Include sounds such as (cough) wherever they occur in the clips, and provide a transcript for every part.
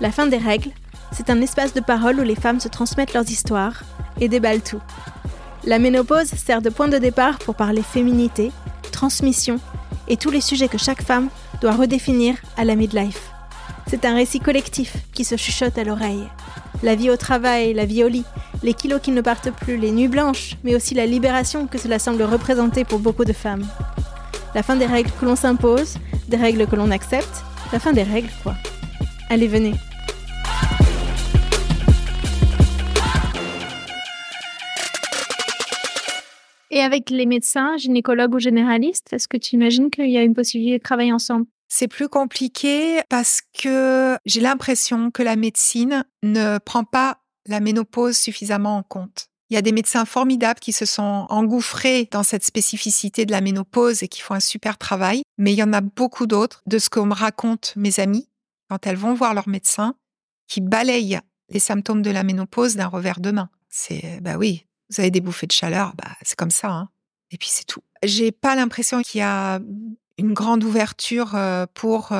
La fin des règles, c'est un espace de parole où les femmes se transmettent leurs histoires et déballent tout. La ménopause sert de point de départ pour parler féminité, transmission et tous les sujets que chaque femme doit redéfinir à la midlife. C'est un récit collectif qui se chuchote à l'oreille. La vie au travail, la vie au lit, les kilos qui ne partent plus, les nuits blanches, mais aussi la libération que cela semble représenter pour beaucoup de femmes. La fin des règles que l'on s'impose, des règles que l'on accepte, la fin des règles quoi. Allez, venez. Et avec les médecins, gynécologues ou généralistes, est-ce que tu imagines qu'il y a une possibilité de travailler ensemble? C'est plus compliqué parce que j'ai l'impression que la médecine ne prend pas la ménopause suffisamment en compte. Il y a des médecins formidables qui se sont engouffrés dans cette spécificité de la ménopause et qui font un super travail, mais il y en a beaucoup d'autres, de ce qu'on me raconte mes amies, quand elles vont voir leur médecin, qui balayent les symptômes de la ménopause d'un revers de main. C'est, bah oui, vous avez des bouffées de chaleur, bah c'est comme ça, hein. Et puis c'est tout. J'ai pas l'impression qu'il y a une grande ouverture pour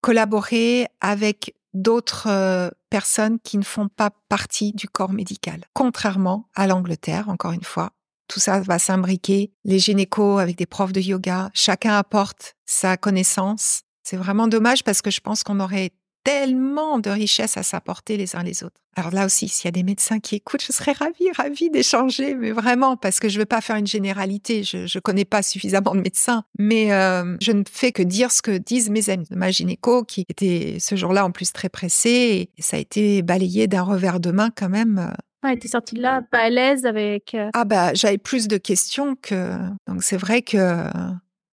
collaborer avec d'autres personnes qui ne font pas partie du corps médical. Contrairement à l'Angleterre, encore une fois, tout ça va s'imbriquer. Les gynécos avec des profs de yoga, chacun apporte sa connaissance. C'est vraiment dommage parce que je pense qu'on aurait tellement de richesses à s'apporter les uns les autres. Alors là aussi, s'il y a des médecins qui écoutent, je serais ravie, ravie d'échanger, mais vraiment, parce que je ne veux pas faire une généralité. Je ne connais pas suffisamment de médecins, mais euh, je ne fais que dire ce que disent mes amis. Ma gynéco, qui était ce jour-là en plus très pressée, et ça a été balayé d'un revers de main quand même. Ouais, t'es sortie de là pas à l'aise avec. Euh ah bah j'avais plus de questions que. Donc c'est vrai que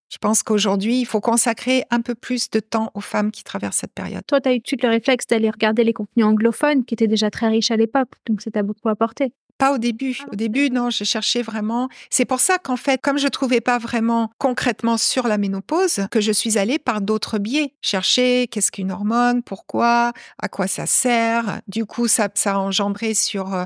je pense qu'aujourd'hui, il faut consacrer un peu plus de temps aux femmes qui traversent cette période. Toi, tu as eu tout le réflexe d'aller regarder les contenus anglophones, qui étaient déjà très riches à l'époque, donc ça t'a beaucoup apporté. Pas au début. Ah, au début, non, je cherchais vraiment. C'est pour ça qu'en fait, comme je trouvais pas vraiment concrètement sur la ménopause, que je suis allée par d'autres biais. Chercher qu'est-ce qu'une hormone, pourquoi, à quoi ça sert. Du coup, ça, ça a engendré sur euh,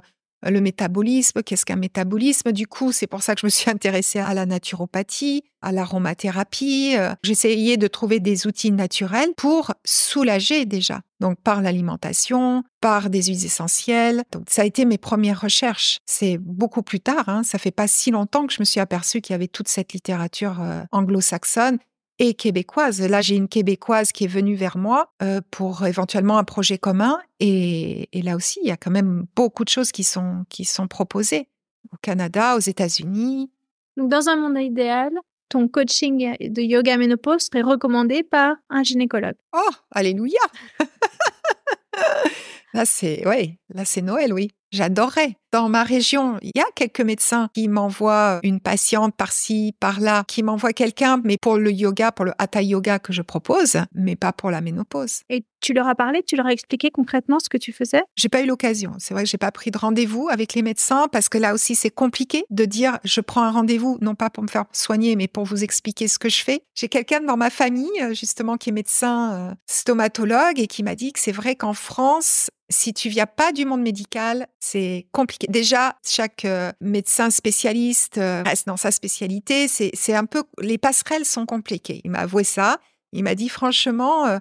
le métabolisme, qu'est-ce qu'un métabolisme? Du coup, c'est pour ça que je me suis intéressée à la naturopathie, à l'aromathérapie. Euh, j'essayais de trouver des outils naturels pour soulager déjà. Donc par l'alimentation, par des huiles essentielles. Donc ça a été mes premières recherches. C'est beaucoup plus tard, hein, ça fait pas si longtemps que je me suis aperçue qu'il y avait toute cette littérature euh, anglo-saxonne et québécoise. Là, j'ai une québécoise qui est venue vers moi euh, pour éventuellement un projet commun. Et, là aussi, il y a quand même beaucoup de choses qui sont, qui sont proposées au Canada, aux États-Unis. Donc, dans un monde idéal, ton coaching de yoga ménopause serait recommandé par un gynécologue. Oh, alléluia (laughs) Là, c'est ouais, là c'est Noël, oui. J'adorerais. Dans ma région, il y a quelques médecins qui m'envoient une patiente par-ci, par-là, qui m'envoient quelqu'un, mais pour le yoga, pour le hatha yoga que je propose, mais pas pour la ménopause. Et tu leur as parlé, tu leur as expliqué concrètement ce que tu faisais? J'ai pas eu l'occasion. C'est vrai que j'ai pas pris de rendez-vous avec les médecins parce que là aussi c'est compliqué de dire je prends un rendez-vous non pas pour me faire soigner mais pour vous expliquer ce que je fais. J'ai quelqu'un dans ma famille euh, justement qui est médecin euh, stomatologue et qui m'a dit que c'est vrai qu'en France si tu viens pas du monde médical, c'est compliqué. Déjà, chaque euh, médecin spécialiste euh, reste dans sa spécialité. C'est un peu, les passerelles sont compliquées. Il m'a avoué ça. Il m'a dit franchement, euh,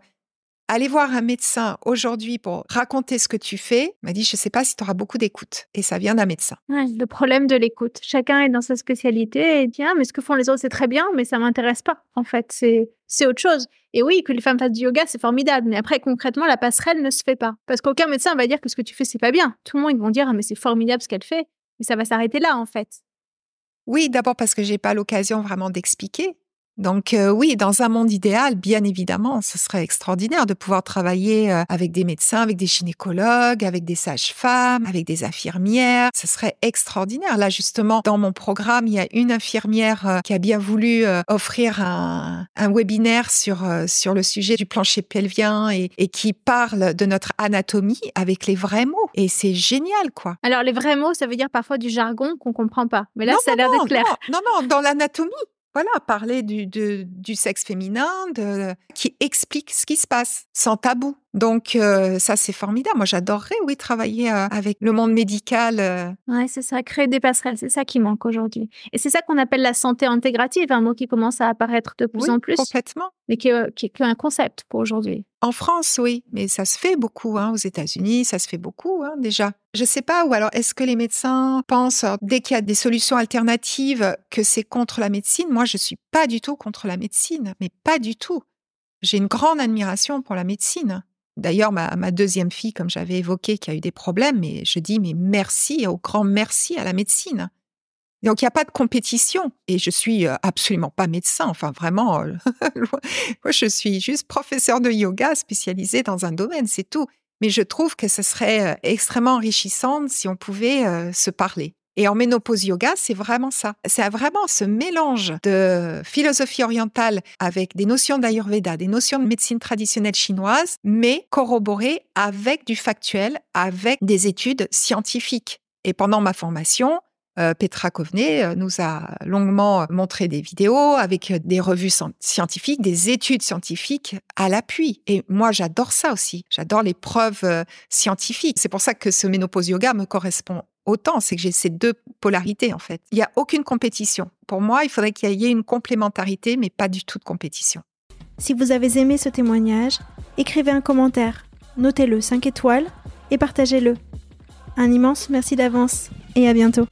aller voir un médecin aujourd'hui pour raconter ce que tu fais, m'a dit, je ne sais pas si tu auras beaucoup d'écoute. Et ça vient d'un médecin. le problème de l'écoute. Chacun est dans sa spécialité et dit, ah, mais ce que font les autres, c'est très bien, mais ça m'intéresse pas. En fait, c'est, c'est autre chose. Et oui, que les femmes fassent du yoga, c'est formidable. Mais après, concrètement, la passerelle ne se fait pas. Parce qu'aucun médecin va dire que ce que tu fais, c'est pas bien. Tout le monde, ils vont dire, ah, mais c'est formidable ce qu'elle fait. Et ça va s'arrêter là, en fait. Oui, d'abord parce que j'ai pas l'occasion vraiment d'expliquer. Donc euh, oui, dans un monde idéal, bien évidemment, ce serait extraordinaire de pouvoir travailler euh, avec des médecins, avec des gynécologues, avec des sages-femmes, avec des infirmières. Ce serait extraordinaire. Là, justement, dans mon programme, il y a une infirmière euh, qui a bien voulu offrir un, webinaire sur, sur le sujet du plancher pelvien et, et qui parle de notre anatomie avec les vrais mots. Et c'est génial, quoi. Alors, les vrais mots, ça veut dire parfois du jargon qu'on comprend pas. Mais là, ça a l'air d'être clair. Non, non, dans l'anatomie voilà, parler du, du sexe féminin, de, qui explique ce qui se passe, sans tabou. Donc euh, ça c'est formidable. Moi j'adorerais oui travailler euh, avec le monde médical. Euh. Ouais c'est ça, créer des passerelles, c'est ça qui manque aujourd'hui. Et c'est ça qu'on appelle la santé intégrative, un mot qui commence à apparaître de plus en plus. Complètement. Mais qui est, qui qu'un concept pour aujourd'hui. En France oui, mais ça se fait beaucoup. Hein. Aux États-Unis ça se fait beaucoup hein, déjà. Je sais pas ou alors est-ce que les médecins pensent dès qu'il y a des solutions alternatives que c'est contre la médecine? Moi je suis pas du tout contre la médecine, mais pas du tout. J'ai une grande admiration pour la médecine. D'ailleurs, ma, deuxième fille, comme j'avais évoqué, qui a eu des problèmes, mais je dis mais merci, au grand merci à la médecine. Donc il n'y a pas de compétition et je suis euh, absolument pas médecin, enfin vraiment, euh, (laughs) moi je suis juste professeur de yoga spécialisé dans un domaine, c'est tout. Mais je trouve que ce serait euh, extrêmement enrichissant si on pouvait se parler. Et en ménopause yoga, c'est vraiment ça. C'est vraiment ce mélange de philosophie orientale avec des notions d'Ayurveda, des notions de médecine traditionnelle chinoise, mais corroborées avec du factuel, avec des études scientifiques. Et pendant ma formation, euh, Petra Covenet euh, nous a longuement montré des vidéos avec des revues scientifiques, des études scientifiques à l'appui. Et moi, j'adore ça aussi. J'adore les preuves euh, scientifiques. C'est pour ça que ce ménopause yoga me correspond autant, c'est que j'ai ces deux polarités en fait. Il n'y a aucune compétition. Pour moi, il faudrait qu'il y ait une complémentarité, mais pas du tout de compétition. Si vous avez aimé ce témoignage, écrivez un commentaire, notez-le 5 étoiles et partagez-le. Un immense merci d'avance et à bientôt.